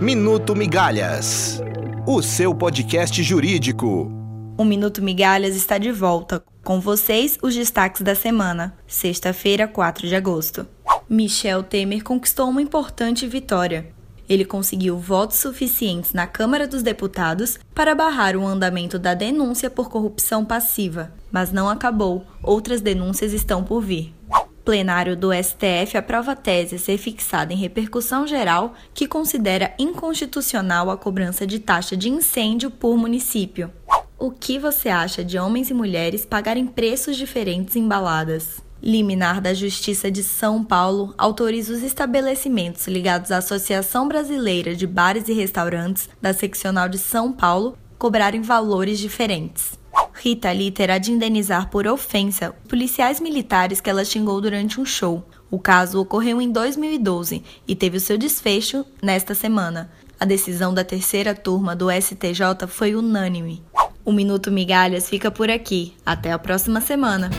Minuto Migalhas, o seu podcast jurídico. O Minuto Migalhas está de volta. Com vocês, os destaques da semana. Sexta-feira, 4 de agosto. Michel Temer conquistou uma importante vitória. Ele conseguiu votos suficientes na Câmara dos Deputados para barrar o andamento da denúncia por corrupção passiva, mas não acabou. Outras denúncias estão por vir plenário do STF aprova tese a ser fixada em repercussão geral que considera inconstitucional a cobrança de taxa de incêndio por município. O que você acha de homens e mulheres pagarem preços diferentes em baladas? Liminar da Justiça de São Paulo autoriza os estabelecimentos ligados à Associação Brasileira de Bares e Restaurantes da Seccional de São Paulo cobrarem valores diferentes. Rita Lee terá de indenizar por ofensa policiais militares que ela xingou durante um show. O caso ocorreu em 2012 e teve o seu desfecho nesta semana. A decisão da terceira turma do STJ foi unânime. O Minuto Migalhas fica por aqui. Até a próxima semana.